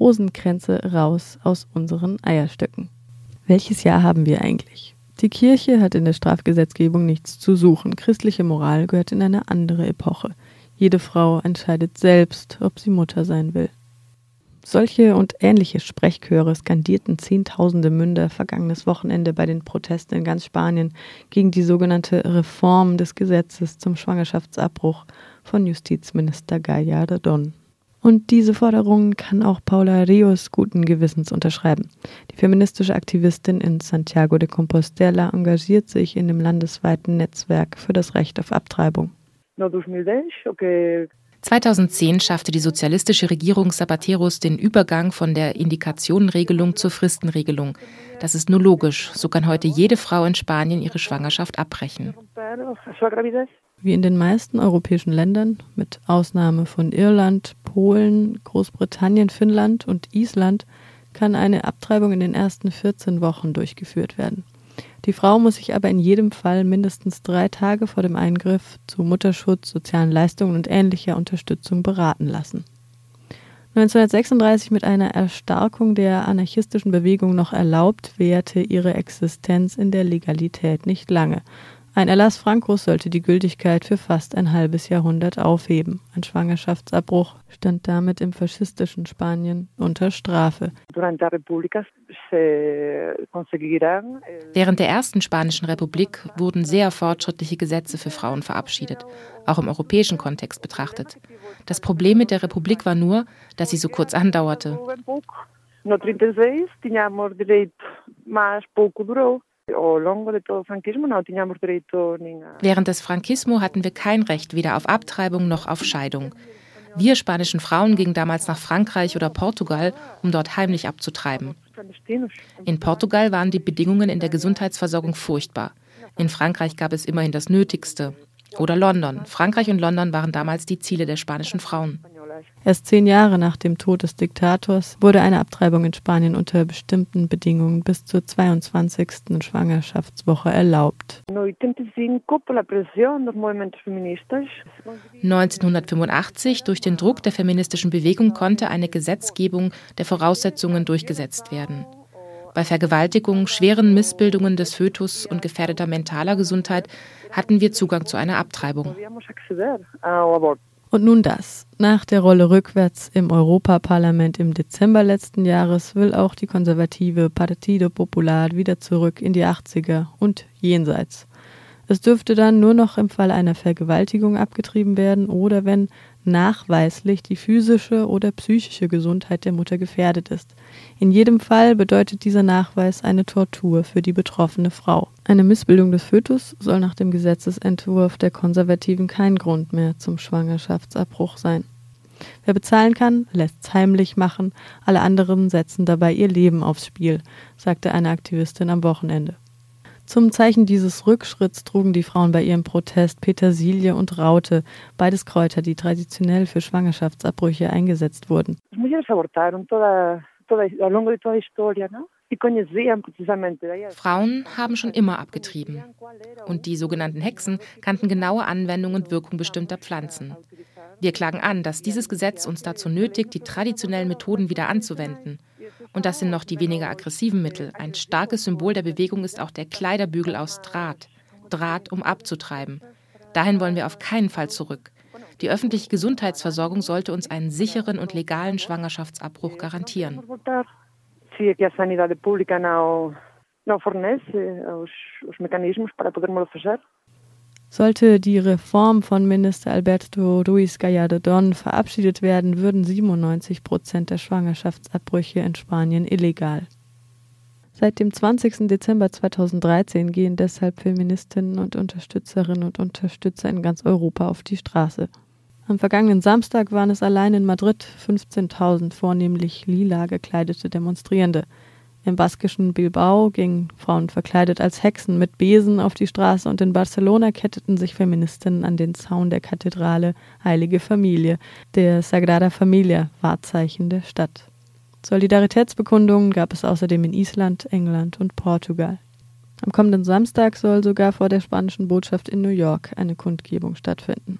Rosenkränze raus aus unseren Eierstöcken. Welches Jahr haben wir eigentlich? Die Kirche hat in der Strafgesetzgebung nichts zu suchen. Christliche Moral gehört in eine andere Epoche. Jede Frau entscheidet selbst, ob sie Mutter sein will. Solche und ähnliche Sprechchöre skandierten Zehntausende Münder vergangenes Wochenende bei den Protesten in ganz Spanien gegen die sogenannte Reform des Gesetzes zum Schwangerschaftsabbruch von Justizminister Gallardo Don. Und diese Forderungen kann auch Paula Rios guten Gewissens unterschreiben. Die feministische Aktivistin in Santiago de Compostela engagiert sich in dem landesweiten Netzwerk für das Recht auf Abtreibung. 2010 schaffte die sozialistische Regierung Zapateros den Übergang von der Indikationenregelung zur Fristenregelung. Das ist nur logisch. So kann heute jede Frau in Spanien ihre Schwangerschaft abbrechen. Wie in den meisten europäischen Ländern, mit Ausnahme von Irland, Polen, Großbritannien, Finnland und Island, kann eine Abtreibung in den ersten 14 Wochen durchgeführt werden. Die Frau muss sich aber in jedem Fall mindestens drei Tage vor dem Eingriff zu Mutterschutz, sozialen Leistungen und ähnlicher Unterstützung beraten lassen. 1936 mit einer Erstarkung der anarchistischen Bewegung noch erlaubt, währte ihre Existenz in der Legalität nicht lange. Ein Erlass Francos sollte die Gültigkeit für fast ein halbes Jahrhundert aufheben. Ein Schwangerschaftsabbruch stand damit im faschistischen Spanien unter Strafe. Während der ersten Spanischen Republik wurden sehr fortschrittliche Gesetze für Frauen verabschiedet, auch im europäischen Kontext betrachtet. Das Problem mit der Republik war nur, dass sie so kurz andauerte. No 36 tínhamos direito, mas pouco durou. Während des Frankismo hatten wir kein Recht weder auf Abtreibung noch auf Scheidung. Wir spanischen Frauen gingen damals nach Frankreich oder Portugal, um dort heimlich abzutreiben. In Portugal waren die Bedingungen in der Gesundheitsversorgung furchtbar. In Frankreich gab es immerhin das Nötigste. Oder London. Frankreich und London waren damals die Ziele der spanischen Frauen. Erst zehn Jahre nach dem Tod des Diktators wurde eine Abtreibung in Spanien unter bestimmten Bedingungen bis zur 22. Schwangerschaftswoche erlaubt. 1985 durch den Druck der feministischen Bewegung konnte eine Gesetzgebung der Voraussetzungen durchgesetzt werden. Bei Vergewaltigung, schweren Missbildungen des Fötus und gefährdeter mentaler Gesundheit hatten wir Zugang zu einer Abtreibung. Und nun das. Nach der Rolle rückwärts im Europaparlament im Dezember letzten Jahres will auch die konservative Partido Popular wieder zurück in die 80er und jenseits. Es dürfte dann nur noch im Fall einer Vergewaltigung abgetrieben werden oder wenn nachweislich die physische oder psychische Gesundheit der Mutter gefährdet ist. In jedem Fall bedeutet dieser Nachweis eine Tortur für die betroffene Frau. Eine Missbildung des Fötus soll nach dem Gesetzesentwurf der Konservativen kein Grund mehr zum Schwangerschaftsabbruch sein. Wer bezahlen kann, lässt's heimlich machen, alle anderen setzen dabei ihr Leben aufs Spiel, sagte eine Aktivistin am Wochenende. Zum Zeichen dieses Rückschritts trugen die Frauen bei ihrem Protest Petersilie und Raute, beides Kräuter, die traditionell für Schwangerschaftsabbrüche eingesetzt wurden. Frauen haben schon immer abgetrieben. Und die sogenannten Hexen kannten genaue Anwendung und Wirkung bestimmter Pflanzen. Wir klagen an, dass dieses Gesetz uns dazu nötigt, die traditionellen Methoden wieder anzuwenden. Und das sind noch die weniger aggressiven Mittel. Ein starkes Symbol der Bewegung ist auch der Kleiderbügel aus Draht. Draht, um abzutreiben. Dahin wollen wir auf keinen Fall zurück. Die öffentliche Gesundheitsversorgung sollte uns einen sicheren und legalen Schwangerschaftsabbruch garantieren. Sollte die Reform von Minister Alberto Ruiz Gallardo Don verabschiedet werden, würden 97 Prozent der Schwangerschaftsabbrüche in Spanien illegal. Seit dem 20. Dezember 2013 gehen deshalb Feministinnen und Unterstützerinnen und Unterstützer in ganz Europa auf die Straße. Am vergangenen Samstag waren es allein in Madrid 15.000 vornehmlich lila gekleidete Demonstrierende. Im baskischen Bilbao gingen Frauen verkleidet als Hexen mit Besen auf die Straße und in Barcelona ketteten sich Feministinnen an den Zaun der Kathedrale Heilige Familie, der Sagrada Familia, Wahrzeichen der Stadt. Solidaritätsbekundungen gab es außerdem in Island, England und Portugal. Am kommenden Samstag soll sogar vor der spanischen Botschaft in New York eine Kundgebung stattfinden.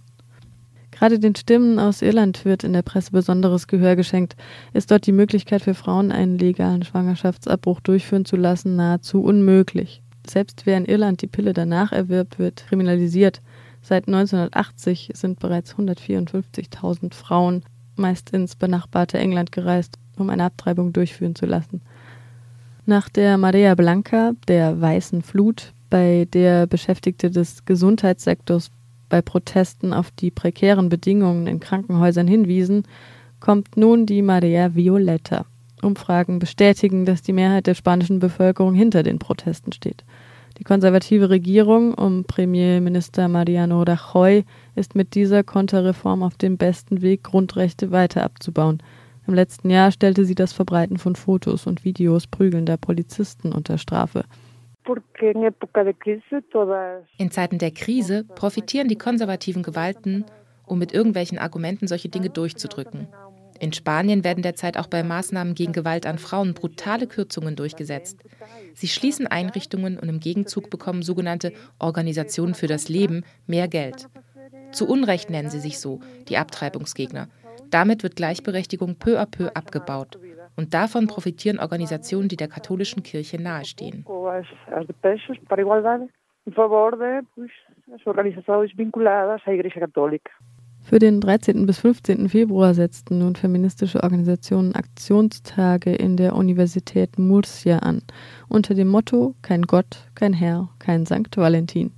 Gerade den Stimmen aus Irland wird in der Presse besonderes Gehör geschenkt. Ist dort die Möglichkeit für Frauen, einen legalen Schwangerschaftsabbruch durchführen zu lassen, nahezu unmöglich. Selbst wer in Irland die Pille danach erwirbt, wird kriminalisiert. Seit 1980 sind bereits 154.000 Frauen meist ins benachbarte England gereist, um eine Abtreibung durchführen zu lassen. Nach der Marea Blanca, der weißen Flut, bei der Beschäftigte des Gesundheitssektors bei Protesten auf die prekären Bedingungen in Krankenhäusern hinwiesen, kommt nun die Marea Violeta. Umfragen bestätigen, dass die Mehrheit der spanischen Bevölkerung hinter den Protesten steht. Die konservative Regierung um Premierminister Mariano Rajoy ist mit dieser Konterreform auf dem besten Weg, Grundrechte weiter abzubauen. Im letzten Jahr stellte sie das Verbreiten von Fotos und Videos prügelnder Polizisten unter Strafe. In Zeiten der Krise profitieren die konservativen Gewalten, um mit irgendwelchen Argumenten solche Dinge durchzudrücken. In Spanien werden derzeit auch bei Maßnahmen gegen Gewalt an Frauen brutale Kürzungen durchgesetzt. Sie schließen Einrichtungen und im Gegenzug bekommen sogenannte Organisationen für das Leben mehr Geld. Zu Unrecht nennen sie sich so, die Abtreibungsgegner. Damit wird Gleichberechtigung peu à peu abgebaut. Und davon profitieren Organisationen, die der katholischen Kirche nahestehen. Für den 13. bis 15. Februar setzten nun feministische Organisationen Aktionstage in der Universität Murcia an, unter dem Motto Kein Gott, kein Herr, kein Sankt Valentin.